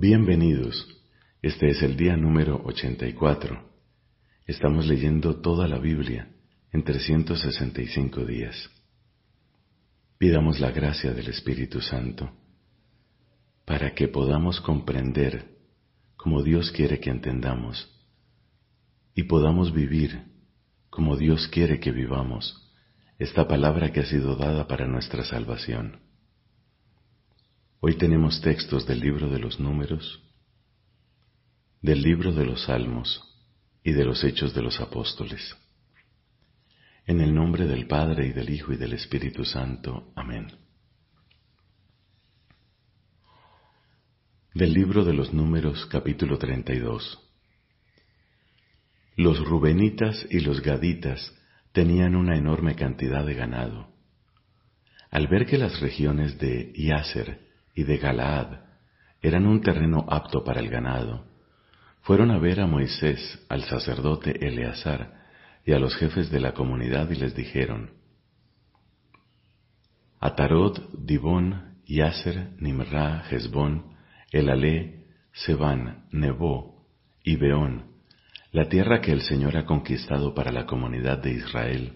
Bienvenidos. Este es el día número 84. Estamos leyendo toda la Biblia en 365 días. Pidamos la gracia del Espíritu Santo para que podamos comprender como Dios quiere que entendamos y podamos vivir como Dios quiere que vivamos esta palabra que ha sido dada para nuestra salvación. Hoy tenemos textos del libro de los números, del libro de los salmos y de los hechos de los apóstoles. En el nombre del Padre y del Hijo y del Espíritu Santo. Amén. Del libro de los números capítulo 32. Los rubenitas y los gaditas tenían una enorme cantidad de ganado. Al ver que las regiones de Yaser y de Galaad. Eran un terreno apto para el ganado. Fueron a ver a Moisés, al sacerdote Eleazar y a los jefes de la comunidad y les dijeron, Atarot, Dibón, Yaser, Nimra, Hezbón, Elalé, Sebán, Nebo y Beón, la tierra que el Señor ha conquistado para la comunidad de Israel,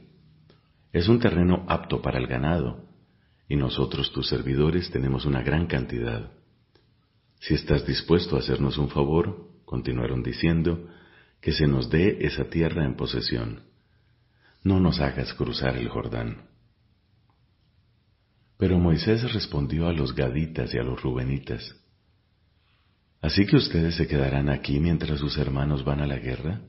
es un terreno apto para el ganado, y nosotros tus servidores tenemos una gran cantidad. Si estás dispuesto a hacernos un favor, continuaron diciendo, que se nos dé esa tierra en posesión. No nos hagas cruzar el Jordán. Pero Moisés respondió a los gaditas y a los rubenitas, ¿Así que ustedes se quedarán aquí mientras sus hermanos van a la guerra?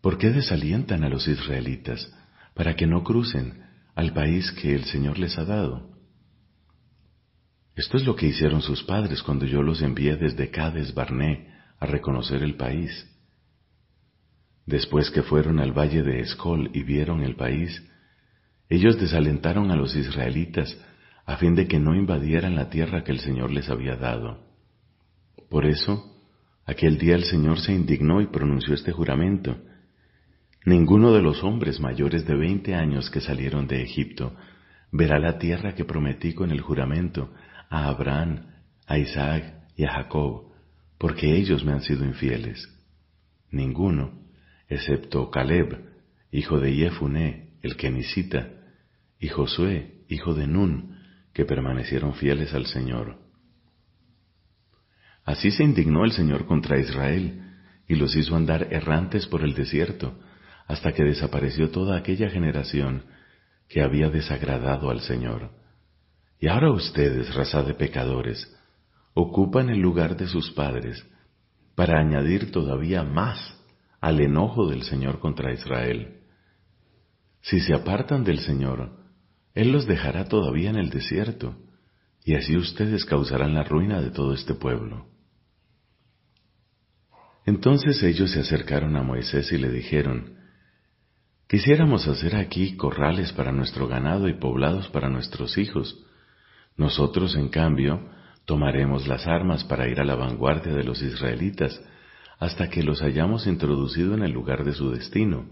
¿Por qué desalientan a los israelitas para que no crucen al país que el Señor les ha dado. Esto es lo que hicieron sus padres cuando yo los envié desde Cades Barné a reconocer el país. Después que fueron al valle de Escol y vieron el país, ellos desalentaron a los israelitas a fin de que no invadieran la tierra que el Señor les había dado. Por eso, aquel día el Señor se indignó y pronunció este juramento, Ninguno de los hombres mayores de veinte años que salieron de Egipto verá la tierra que prometí con el juramento a Abraham, a Isaac y a Jacob, porque ellos me han sido infieles. Ninguno, excepto Caleb, hijo de Jefuné, el kenisita, y Josué, hijo de Nun, que permanecieron fieles al Señor. Así se indignó el Señor contra Israel, y los hizo andar errantes por el desierto, hasta que desapareció toda aquella generación que había desagradado al Señor. Y ahora ustedes, raza de pecadores, ocupan el lugar de sus padres para añadir todavía más al enojo del Señor contra Israel. Si se apartan del Señor, Él los dejará todavía en el desierto, y así ustedes causarán la ruina de todo este pueblo. Entonces ellos se acercaron a Moisés y le dijeron, Quisiéramos hacer aquí corrales para nuestro ganado y poblados para nuestros hijos. Nosotros, en cambio, tomaremos las armas para ir a la vanguardia de los israelitas hasta que los hayamos introducido en el lugar de su destino.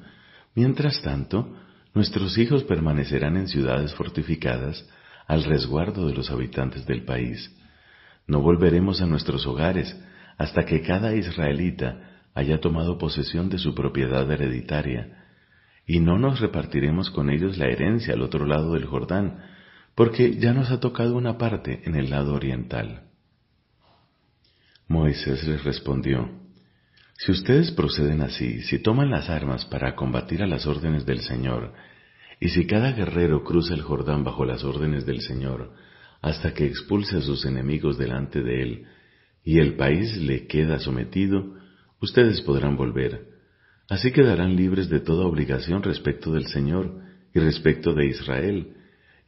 Mientras tanto, nuestros hijos permanecerán en ciudades fortificadas al resguardo de los habitantes del país. No volveremos a nuestros hogares hasta que cada israelita haya tomado posesión de su propiedad hereditaria y no nos repartiremos con ellos la herencia al otro lado del Jordán, porque ya nos ha tocado una parte en el lado oriental. Moisés les respondió, Si ustedes proceden así, si toman las armas para combatir a las órdenes del Señor, y si cada guerrero cruza el Jordán bajo las órdenes del Señor, hasta que expulse a sus enemigos delante de él, y el país le queda sometido, ustedes podrán volver, Así quedarán libres de toda obligación respecto del Señor y respecto de Israel,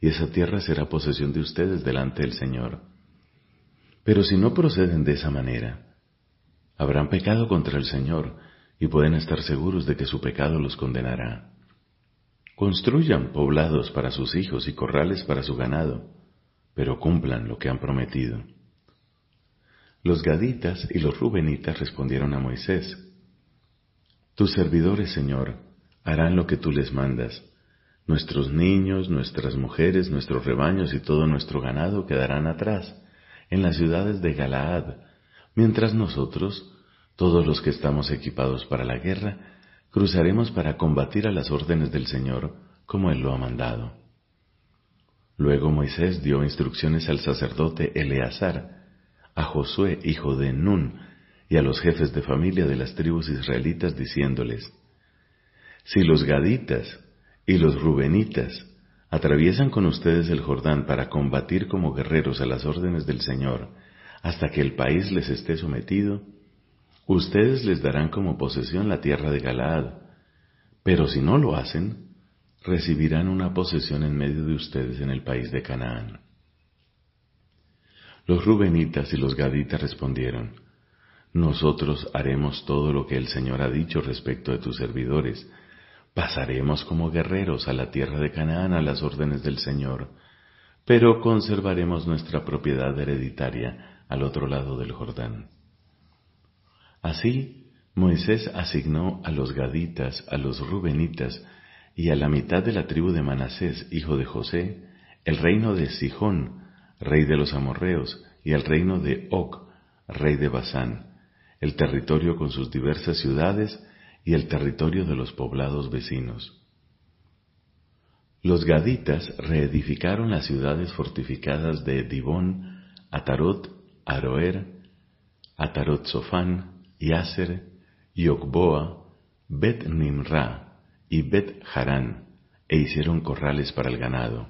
y esa tierra será posesión de ustedes delante del Señor. Pero si no proceden de esa manera, habrán pecado contra el Señor y pueden estar seguros de que su pecado los condenará. Construyan poblados para sus hijos y corrales para su ganado, pero cumplan lo que han prometido. Los gaditas y los rubenitas respondieron a Moisés, tus servidores, Señor, harán lo que tú les mandas. Nuestros niños, nuestras mujeres, nuestros rebaños y todo nuestro ganado quedarán atrás, en las ciudades de Galaad, mientras nosotros, todos los que estamos equipados para la guerra, cruzaremos para combatir a las órdenes del Señor, como Él lo ha mandado. Luego Moisés dio instrucciones al sacerdote Eleazar, a Josué, hijo de Nun, y a los jefes de familia de las tribus israelitas, diciéndoles, Si los gaditas y los rubenitas atraviesan con ustedes el Jordán para combatir como guerreros a las órdenes del Señor, hasta que el país les esté sometido, ustedes les darán como posesión la tierra de Galaad, pero si no lo hacen, recibirán una posesión en medio de ustedes en el país de Canaán. Los rubenitas y los gaditas respondieron, Nosotros haremos todo lo que el Señor ha dicho respecto de tus servidores, pasaremos como guerreros a la tierra de Canaán a las órdenes del Señor, pero conservaremos nuestra propiedad hereditaria al otro lado del Jordán. Así, Moisés asignó a los gaditas, a los rubenitas y a la mitad de la tribu de Manasés, hijo de José, el reino de Sijón, rey de los amorreos, y el reino de Oc, rey de Basán, el territorio con sus diversas ciudades y el territorio de los poblados vecinos. Los gaditas reedificaron las ciudades fortificadas de Dibón, Atarot, Aroer, Atarot Sofán, Yaser, Yokboa, Bet Nimra y Bet Harán, e hicieron corrales para el ganado.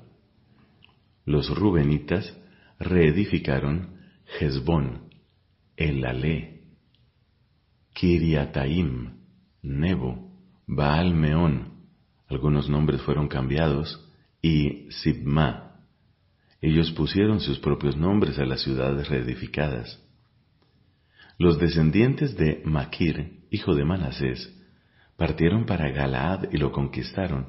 Los rubenitas reedificaron Hezbón, Elalé, Kiriataim, Nebo, Baal Meón, algunos nombres fueron cambiados, y Sibma. Ellos pusieron sus propios nombres a las ciudades reedificadas. Los descendientes de Maquir, hijo de Manasés, partieron para Galaad y lo conquistaron,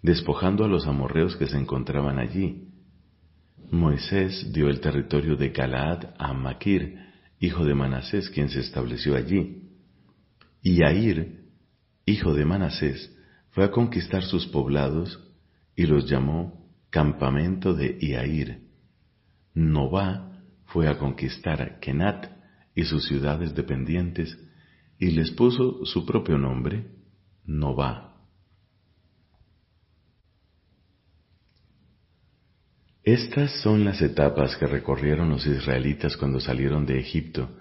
despojando a los amorreos que se encontraban allí. Moisés dio el territorio de Galaad a Maquir, hijo de Manasés, quien se estableció allí. Y hijo de Manasés, fue a conquistar sus poblados y los llamó campamento de Iair. Nová fue a conquistar Kenat y sus ciudades dependientes, y les puso su propio nombre, Nová. Estas son las etapas que recorrieron los israelitas cuando salieron de Egipto,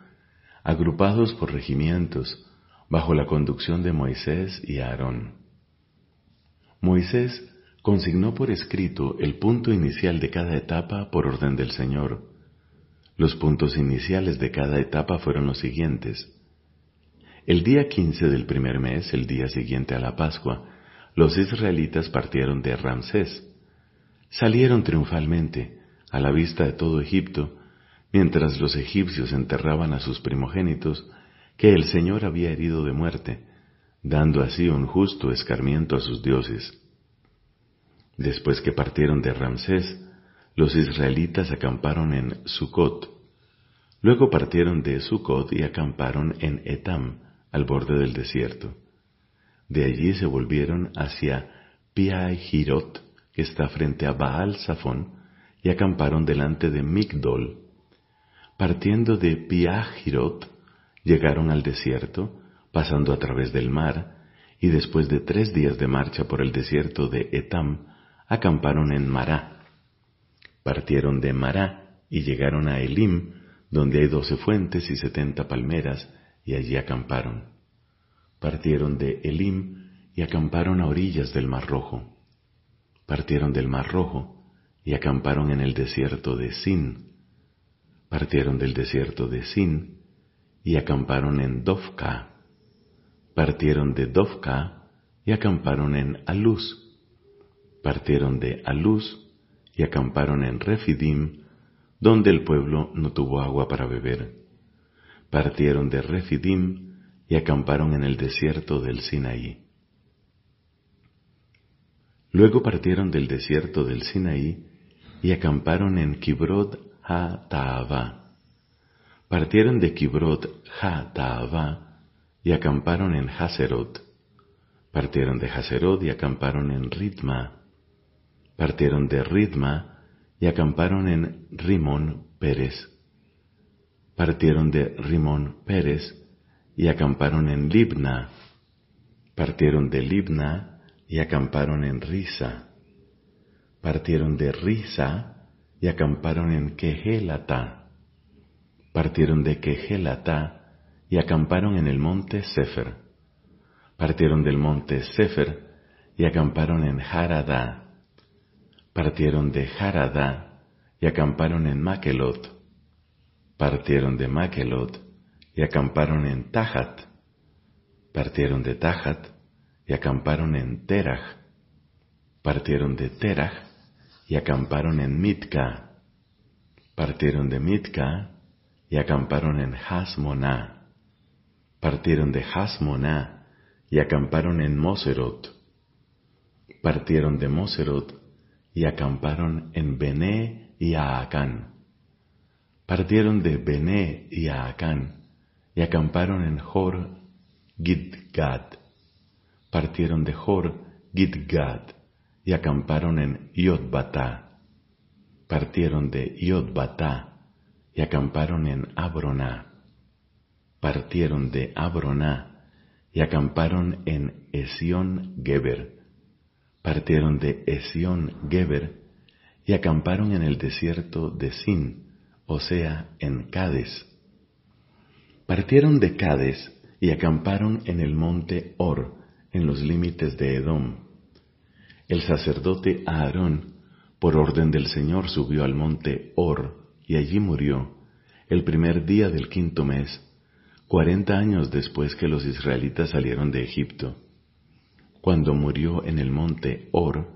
agrupados por regimientos, bajo la conducción de Moisés y Aarón. Moisés consignó por escrito el punto inicial de cada etapa por orden del Señor, los puntos iniciales de cada etapa fueron los siguientes. El día 15 del primer mes, el día siguiente a la Pascua, los israelitas partieron de Ramsés. Salieron triunfalmente, a la vista de todo Egipto, mientras los egipcios enterraban a sus primogénitos, que el Señor había herido de muerte, dando así un justo escarmiento a sus dioses. Después que partieron de Ramsés, los israelitas acamparon en Sucot. Luego partieron de Sucot y acamparon en Etam, al borde del desierto. De allí se volvieron hacia Piahirot, que está frente a Baal Safón, y acamparon delante de Migdol. Partiendo de Piahirot, llegaron al desierto, pasando a través del mar, y después de tres días de marcha por el desierto de Etam, acamparon en Mará partieron de Mará y llegaron a Elim, donde hay doce fuentes y setenta palmeras, y allí acamparon. Partieron de Elim y acamparon a orillas del Mar Rojo. Partieron del Mar Rojo y acamparon en el desierto de Sin. Partieron del desierto de Sin y acamparon en Dovka. Partieron de Dovka y acamparon en Aluz. Partieron de Aluz y acamparon en Refidim, donde el pueblo no tuvo agua para beber. Partieron de Refidim y acamparon en el desierto del Sinaí. Luego partieron del desierto del Sinaí y acamparon en Kibrod ha Partieron de Kibrod ha y acamparon en Haserot. Partieron de Haserot y acamparon en Ritma partieron de Ritma y acamparon en Rimón Pérez. partieron de Rimón Pérez y acamparon en Libna, partieron de Libna y acamparon en Risa, partieron de Risa y acamparon en Quejelata, partieron de Quejelata y acamparon en el monte Sefer, partieron del monte Sefer y acamparon en Haradá, partieron de Haradá y acamparon en Makelot, partieron de Makelot y acamparon en Tajat, partieron de Tajat y acamparon en Terach, partieron de Terach y acamparon en Mitka, partieron de Mitka y acamparon en Hasmoná, partieron de Hasmoná y acamparon en Moserot, partieron de Moserot y acamparon en Bené y Aacán. Partieron de Bené y Aacán y acamparon en Jor Gidgad. Partieron de Jor Gidgad y acamparon en Yodbatá. Partieron de Yodbatá y acamparon en Abroná. Partieron de Abroná y acamparon en Esión Geber partieron de Esión Geber y acamparon en el desierto de Sin, o sea, en Cades. Partieron de Cades y acamparon en el monte Or, en los límites de Edom. El sacerdote Aarón, por orden del Señor, subió al monte Or y allí murió, el primer día del quinto mes, cuarenta años después que los israelitas salieron de Egipto. Cuando murió en el monte Or,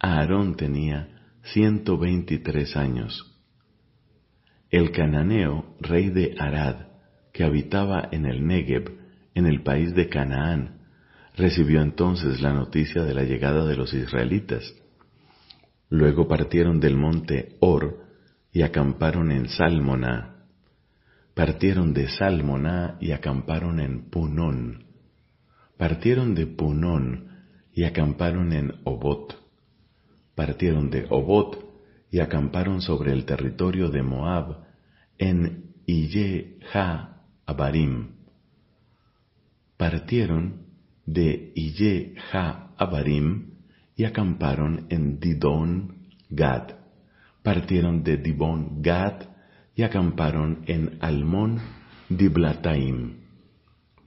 Aarón tenía ciento veintitrés años. El cananeo, rey de Arad, que habitaba en el Negev, en el país de Canaán, recibió entonces la noticia de la llegada de los israelitas. Luego partieron del monte Or y acamparon en Salmona. Partieron de Salmona y acamparon en Punón partieron de Punón y acamparon en Obot. Partieron de Obot y acamparon sobre el territorio de Moab en Iye Ha Abarim. Partieron de Iye Ha Abarim y acamparon en Didon Gad. Partieron de Dibon Gad y acamparon en Almón Diblataim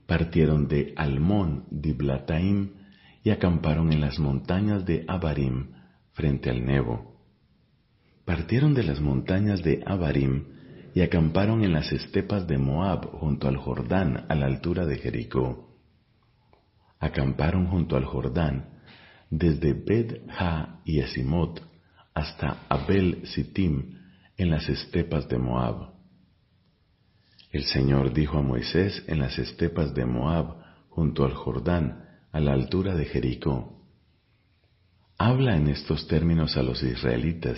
partieron de Almón Diblataim y acamparon en las montañas de Abarim frente al Nebo. Partieron de las montañas de Abarim y acamparon en las estepas de Moab junto al Jordán a la altura de Jericó. Acamparon junto al Jordán desde Bet Ha y Esimot hasta Abel Sittim en las estepas de Moab. El Señor dijo a Moisés en las estepas de Moab, junto al Jordán, a la altura de Jericó. Habla en estos términos a los israelitas.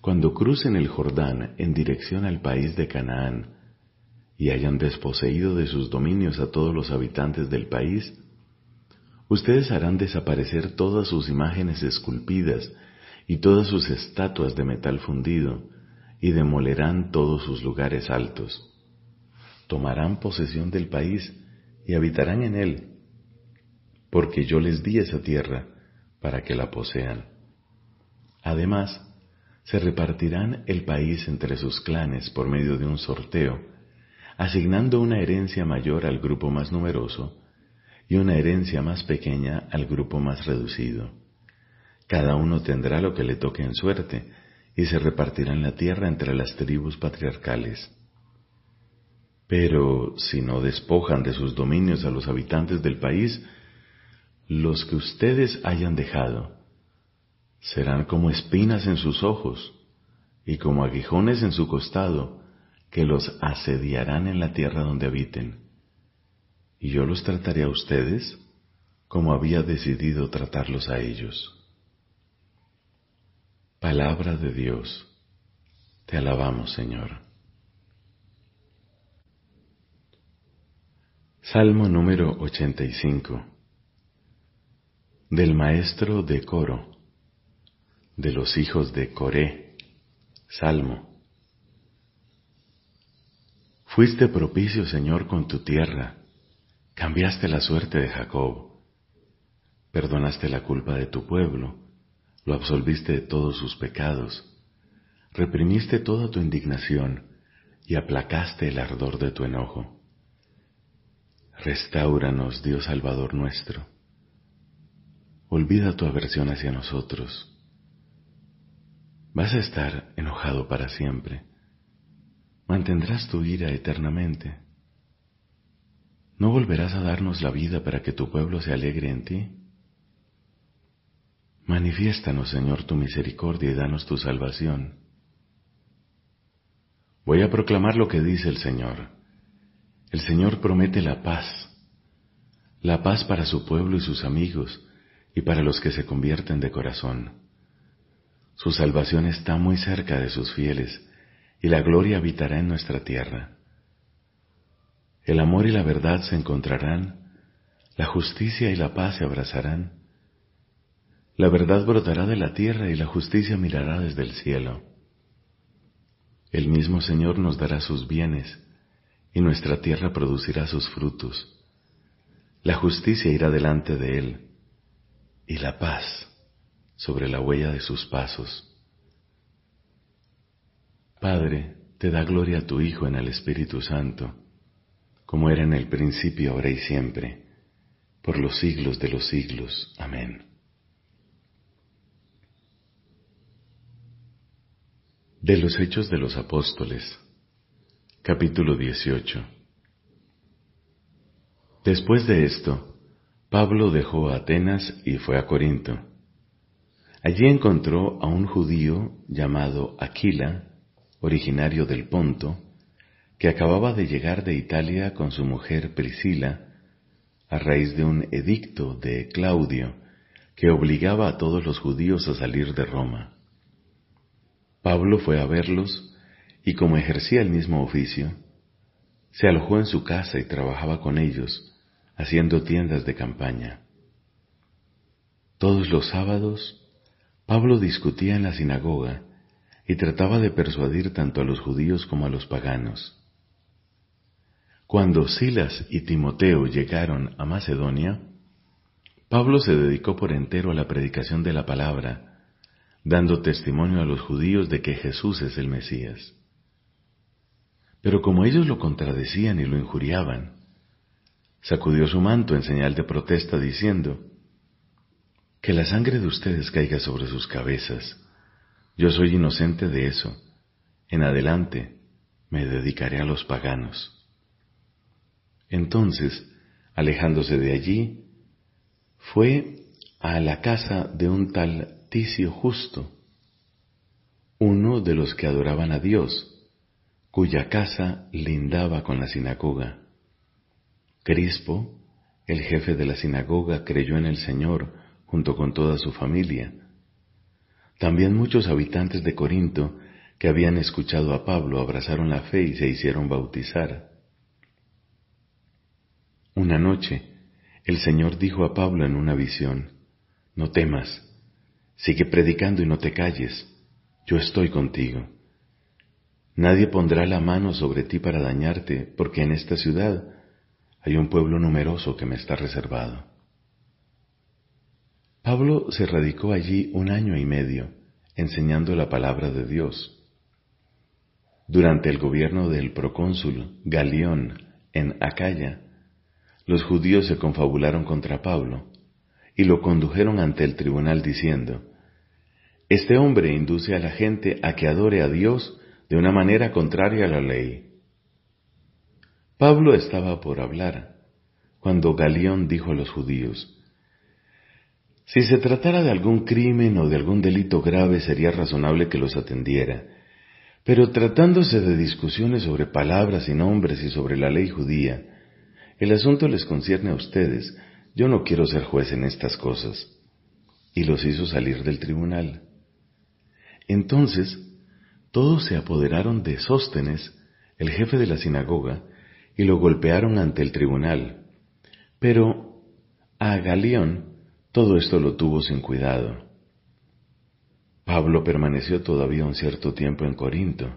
Cuando crucen el Jordán en dirección al país de Canaán, y hayan desposeído de sus dominios a todos los habitantes del país, ustedes harán desaparecer todas sus imágenes esculpidas y todas sus estatuas de metal fundido, y demolerán todos sus lugares altos tomarán posesión del país y habitarán en él, porque yo les di esa tierra para que la posean. Además, se repartirán el país entre sus clanes por medio de un sorteo, asignando una herencia mayor al grupo más numeroso y una herencia más pequeña al grupo más reducido. Cada uno tendrá lo que le toque en suerte, y se repartirán la tierra entre las tribus patriarcales. Pero si no despojan de sus dominios a los habitantes del país, los que ustedes hayan dejado serán como espinas en sus ojos y como aguijones en su costado que los asediarán en la tierra donde habiten. Y yo los trataré a ustedes como había decidido tratarlos a ellos. Palabra de Dios. Te alabamos, Señor. Salmo número 85 Del maestro de coro, de los hijos de Coré, Salmo. Fuiste propicio, Señor, con tu tierra, cambiaste la suerte de Jacob, perdonaste la culpa de tu pueblo, lo absolviste de todos sus pecados, reprimiste toda tu indignación y aplacaste el ardor de tu enojo. Restauranos, Dios Salvador nuestro. Olvida tu aversión hacia nosotros. Vas a estar enojado para siempre mantendrás tu ira eternamente. ¿No volverás a darnos la vida para que tu pueblo se alegre en ti? Manifiéstanos, Señor, tu misericordia y danos tu salvación. Voy a proclamar lo que dice el Señor. El Señor promete la paz, la paz para su pueblo y sus amigos, y para los que se convierten de corazón. Su salvación está muy cerca de sus fieles, y la gloria habitará en nuestra tierra. El amor y la verdad se encontrarán, la justicia y la paz se abrazarán. La verdad brotará de la tierra y la justicia mirará desde el cielo. El mismo Señor nos dará sus bienes y nuestra tierra producirá sus frutos. La justicia irá delante de Él y la paz sobre la huella de sus pasos. Padre, te da gloria a tu Hijo en el Espíritu Santo, como era en el principio, ahora y siempre, por los siglos de los siglos. Amén. De los Hechos de los Apóstoles, capítulo 18. Después de esto, Pablo dejó Atenas y fue a Corinto. Allí encontró a un judío llamado Aquila, originario del Ponto, que acababa de llegar de Italia con su mujer Priscila, a raíz de un edicto de Claudio que obligaba a todos los judíos a salir de Roma. Pablo fue a verlos y como ejercía el mismo oficio, se alojó en su casa y trabajaba con ellos, haciendo tiendas de campaña. Todos los sábados, Pablo discutía en la sinagoga y trataba de persuadir tanto a los judíos como a los paganos. Cuando Silas y Timoteo llegaron a Macedonia, Pablo se dedicó por entero a la predicación de la palabra, dando testimonio a los judíos de que Jesús es el Mesías. Pero como ellos lo contradecían y lo injuriaban, sacudió su manto en señal de protesta diciendo, Que la sangre de ustedes caiga sobre sus cabezas yo soy inocente de eso. En adelante me dedicaré a los paganos. Entonces, alejándose de allí, fue a la casa de un tal Ticio Justo, uno de los que adoraban a Dios, cuya casa lindaba con la sinagoga. Crispo, el jefe de la sinagoga, creyó en el Señor junto con toda su familia también muchos habitantes de Corinto que habían escuchado a Pablo abrazaron la fe y se hicieron bautizar. Una noche, el Señor dijo a Pablo en una visión, No temas, sigue predicando y no te calles, yo estoy contigo. Nadie pondrá la mano sobre ti para dañarte, porque en esta ciudad hay un pueblo numeroso que me está reservado. Pablo se radicó allí un año y medio, enseñando la palabra de Dios. Durante el gobierno del procónsul Galión en Acaya, los judíos se confabularon contra Pablo y lo condujeron ante el tribunal diciendo, Este hombre induce a la gente a que adore a Dios de una manera contraria a la ley. Pablo estaba por hablar, cuando Galión dijo a los judíos, si se tratara de algún crimen o de algún delito grave sería razonable que los atendiera, pero tratándose de discusiones sobre palabras y nombres y sobre la ley judía, el asunto les concierne a ustedes, yo no quiero ser juez en estas cosas. Y los hizo salir del tribunal. Entonces, todos se apoderaron de Sóstenes, el jefe de la sinagoga, y lo golpearon ante el tribunal. Pero a Galión, todo esto lo tuvo sin cuidado. Pablo permaneció todavía un cierto tiempo en Corinto.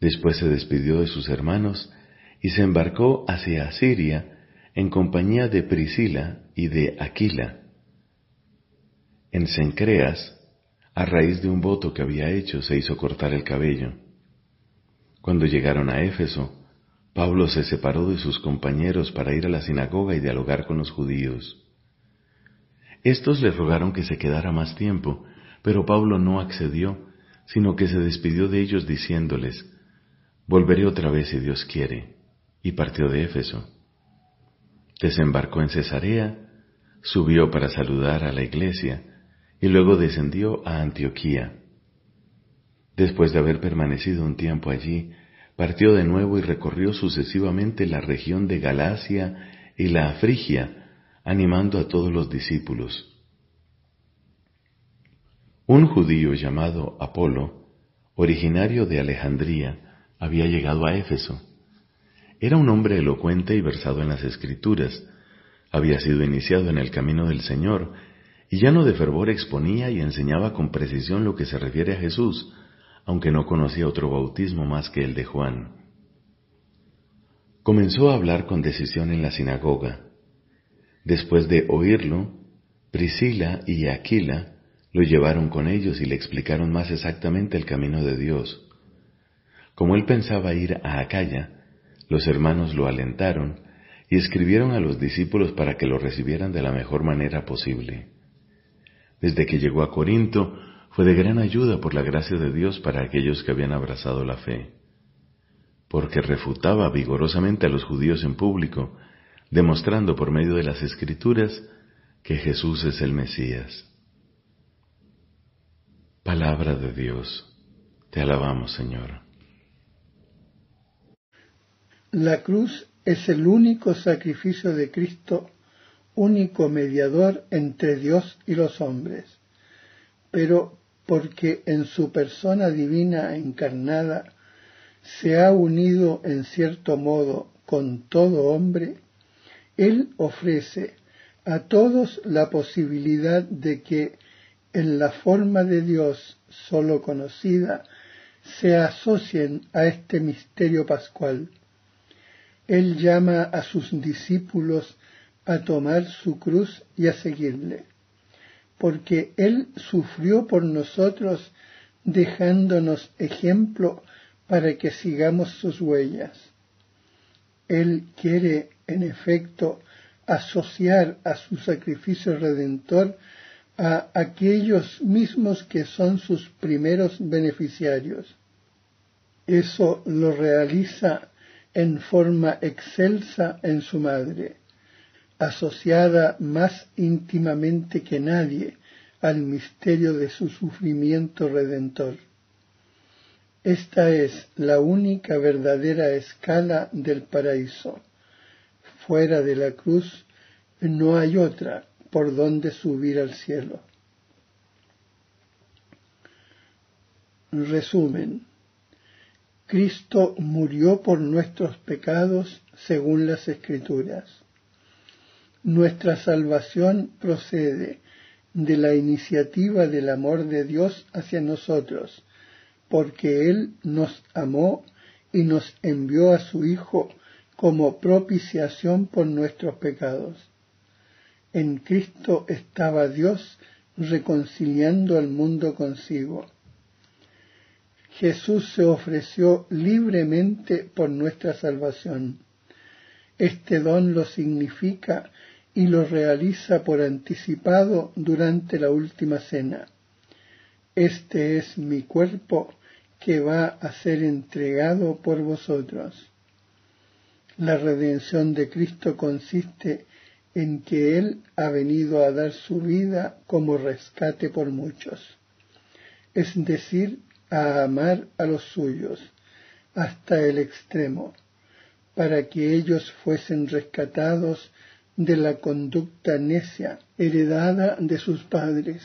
Después se despidió de sus hermanos y se embarcó hacia Asiria en compañía de Priscila y de Aquila. En Cencreas, a raíz de un voto que había hecho, se hizo cortar el cabello. Cuando llegaron a Éfeso, Pablo se separó de sus compañeros para ir a la sinagoga y dialogar con los judíos. Estos le rogaron que se quedara más tiempo, pero Pablo no accedió, sino que se despidió de ellos diciéndoles, Volveré otra vez si Dios quiere, y partió de Éfeso. Desembarcó en Cesarea, subió para saludar a la iglesia, y luego descendió a Antioquía. Después de haber permanecido un tiempo allí, partió de nuevo y recorrió sucesivamente la región de Galacia y la Frigia, animando a todos los discípulos. Un judío llamado Apolo, originario de Alejandría, había llegado a Éfeso. Era un hombre elocuente y versado en las escrituras. Había sido iniciado en el camino del Señor y lleno de fervor exponía y enseñaba con precisión lo que se refiere a Jesús, aunque no conocía otro bautismo más que el de Juan. Comenzó a hablar con decisión en la sinagoga. Después de oírlo, Priscila y Aquila lo llevaron con ellos y le explicaron más exactamente el camino de Dios. Como él pensaba ir a Acaya, los hermanos lo alentaron y escribieron a los discípulos para que lo recibieran de la mejor manera posible. Desde que llegó a Corinto, fue de gran ayuda por la gracia de Dios para aquellos que habían abrazado la fe, porque refutaba vigorosamente a los judíos en público, demostrando por medio de las escrituras que Jesús es el Mesías. Palabra de Dios, te alabamos Señor. La cruz es el único sacrificio de Cristo único mediador entre Dios y los hombres, pero porque en su persona divina encarnada se ha unido en cierto modo con todo hombre, Él ofrece a todos la posibilidad de que en la forma de Dios solo conocida se asocien a este misterio pascual. Él llama a sus discípulos a tomar su cruz y a seguirle, porque Él sufrió por nosotros dejándonos ejemplo para que sigamos sus huellas. Él quiere, en efecto, asociar a su sacrificio redentor a aquellos mismos que son sus primeros beneficiarios. Eso lo realiza en forma excelsa en su madre asociada más íntimamente que nadie al misterio de su sufrimiento redentor. Esta es la única verdadera escala del paraíso. Fuera de la cruz no hay otra por donde subir al cielo. Resumen. Cristo murió por nuestros pecados según las Escrituras. Nuestra salvación procede de la iniciativa del amor de Dios hacia nosotros, porque Él nos amó y nos envió a su Hijo como propiciación por nuestros pecados. En Cristo estaba Dios reconciliando al mundo consigo. Jesús se ofreció libremente por nuestra salvación. Este don lo significa y lo realiza por anticipado durante la última cena. Este es mi cuerpo que va a ser entregado por vosotros. La redención de Cristo consiste en que Él ha venido a dar su vida como rescate por muchos, es decir, a amar a los suyos hasta el extremo, para que ellos fuesen rescatados de la conducta necia heredada de sus padres.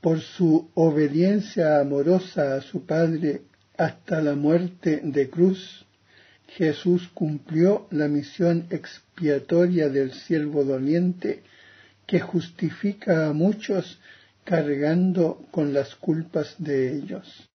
Por su obediencia amorosa a su Padre hasta la muerte de cruz, Jesús cumplió la misión expiatoria del siervo doliente que justifica a muchos cargando con las culpas de ellos.